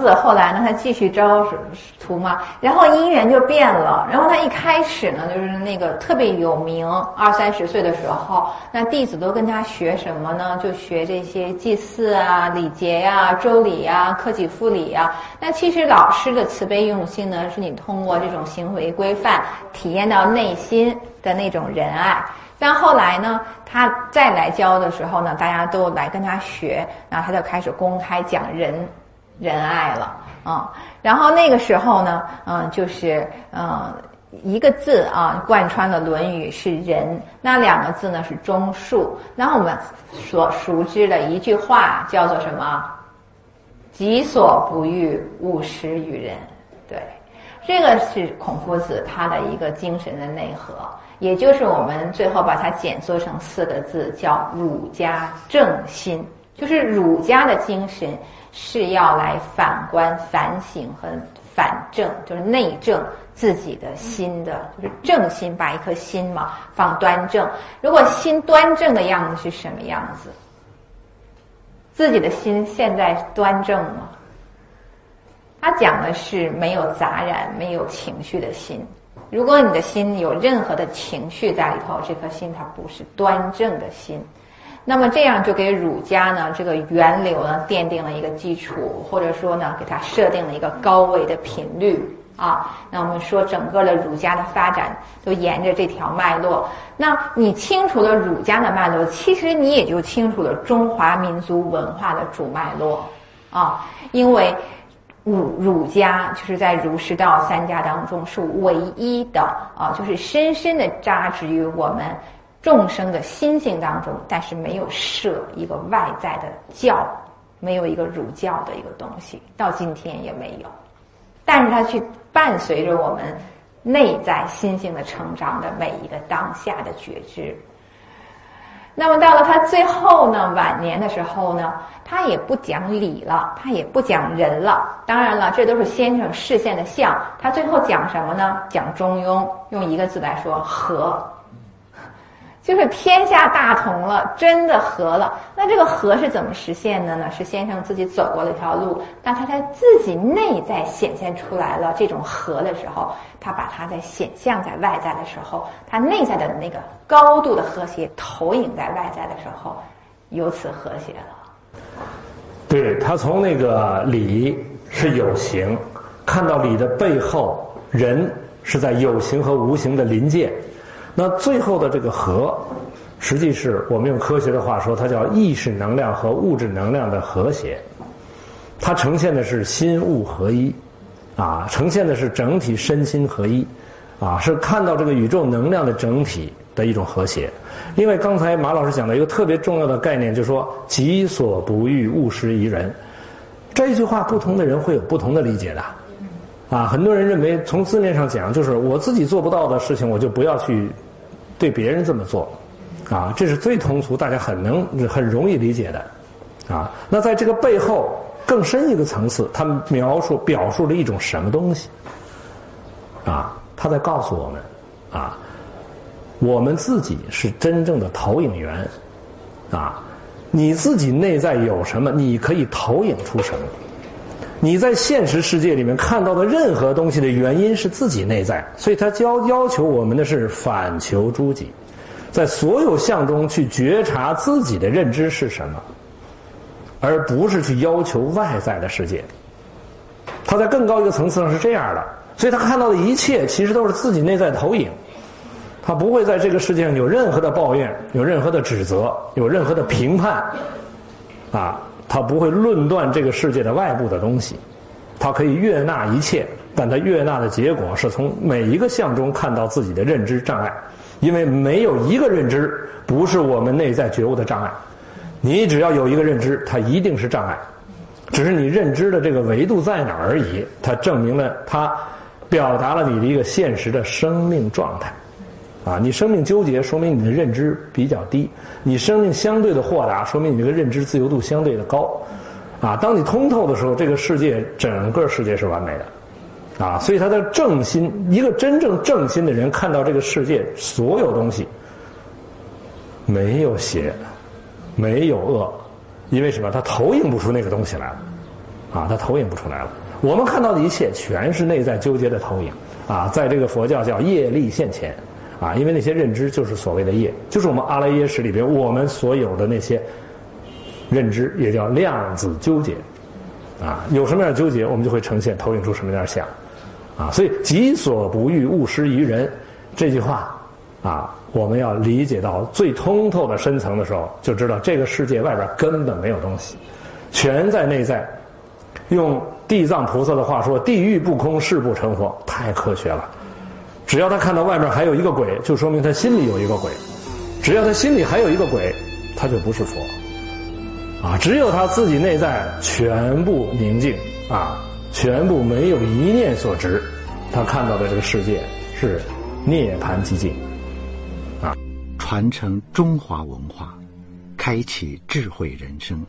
子后来呢，他继续招徒嘛，然后姻缘就变了。然后他一开始呢，就是那个特别有名，二三十岁的时候，那弟子都跟他学什么呢？就学这些祭祀啊、礼节呀、周礼呀、克己复礼呀。那其实老师的慈悲用心呢，是你通过这种行为规范，体验到内心的那种仁爱。但后来呢，他再来教的时候呢，大家都来跟他学，然后他就开始公开讲仁。仁爱了啊，然后那个时候呢，嗯，就是嗯，一个字啊，贯穿了《论语》是仁，那两个字呢是忠恕。那我们所熟知的一句话叫做什么？己所不欲，勿施于人。对，这个是孔夫子他的一个精神的内核，也就是我们最后把它简缩成四个字，叫儒家正心，就是儒家的精神。是要来反观、反省和反正，就是内正自己的心的，就是正心，把一颗心嘛放端正。如果心端正的样子是什么样子？自己的心现在端正吗？他讲的是没有杂染、没有情绪的心。如果你的心有任何的情绪在里头，这颗心它不是端正的心。那么这样就给儒家呢这个源流呢奠定了一个基础，或者说呢给它设定了一个高位的频率啊。那我们说整个的儒家的发展都沿着这条脉络。那你清楚了儒家的脉络，其实你也就清楚了中华民族文化的主脉络啊。因为儒儒家就是在儒释道三家当中是唯一的啊，就是深深的扎植于我们。众生的心性当中，但是没有设一个外在的教，没有一个儒教的一个东西，到今天也没有。但是它去伴随着我们内在心性的成长的每一个当下的觉知。那么到了他最后呢，晚年的时候呢，他也不讲理了，他也不讲人了。当然了，这都是先生视线的相。他最后讲什么呢？讲中庸，用一个字来说，和。就是天下大同了，真的和了。那这个和是怎么实现的呢？是先生自己走过了一条路，当他在自己内在显现出来了这种和的时候，他把它在显象在外在的时候，他内在的那个高度的和谐投影在外在的时候，由此和谐了。对他从那个理是有形，看到理的背后，人是在有形和无形的临界。那最后的这个和，实际是我们用科学的话说，它叫意识能量和物质能量的和谐。它呈现的是心物合一，啊，呈现的是整体身心合一，啊，是看到这个宇宙能量的整体的一种和谐。因为刚才马老师讲的一个特别重要的概念，就是说“己所不欲，勿施于人”。这一句话，不同的人会有不同的理解的。啊，很多人认为从字面上讲，就是我自己做不到的事情，我就不要去对别人这么做，啊，这是最通俗，大家很能很容易理解的，啊，那在这个背后更深一个层次，他们描述表述了一种什么东西？啊，他在告诉我们，啊，我们自己是真正的投影源，啊，你自己内在有什么，你可以投影出什么。你在现实世界里面看到的任何东西的原因是自己内在，所以他教要求我们的是反求诸己，在所有相中去觉察自己的认知是什么，而不是去要求外在的世界。他在更高一个层次上是这样的，所以他看到的一切其实都是自己内在投影，他不会在这个世界上有任何的抱怨，有任何的指责，有任何的评判，啊。他不会论断这个世界的外部的东西，他可以悦纳一切，但他悦纳的结果是从每一个相中看到自己的认知障碍，因为没有一个认知不是我们内在觉悟的障碍，你只要有一个认知，它一定是障碍，只是你认知的这个维度在哪而已。它证明了，它表达了你的一个现实的生命状态。啊，你生命纠结，说明你的认知比较低；你生命相对的豁达，说明你这个认知自由度相对的高。啊，当你通透的时候，这个世界整个世界是完美的。啊，所以他的正心，一个真正正心的人看到这个世界所有东西没有邪，没有恶，因为什么？他投影不出那个东西来了。啊，他投影不出来了。我们看到的一切全是内在纠结的投影啊，在这个佛教叫业力现前啊，因为那些认知就是所谓的业，就是我们阿赖耶识里边我们所有的那些认知，也叫量子纠结啊。有什么样的纠结，我们就会呈现投影出什么样的相啊。所以“己所不欲，勿施于人”这句话啊，我们要理解到最通透的深层的时候，就知道这个世界外边根本没有东西，全在内在。用地藏菩萨的话说：“地狱不空，誓不成佛。”太科学了。只要他看到外面还有一个鬼，就说明他心里有一个鬼；只要他心里还有一个鬼，他就不是佛。啊，只有他自己内在全部宁静啊，全部没有一念所执，他看到的这个世界是涅槃寂静。啊，传承中华文化，开启智慧人生。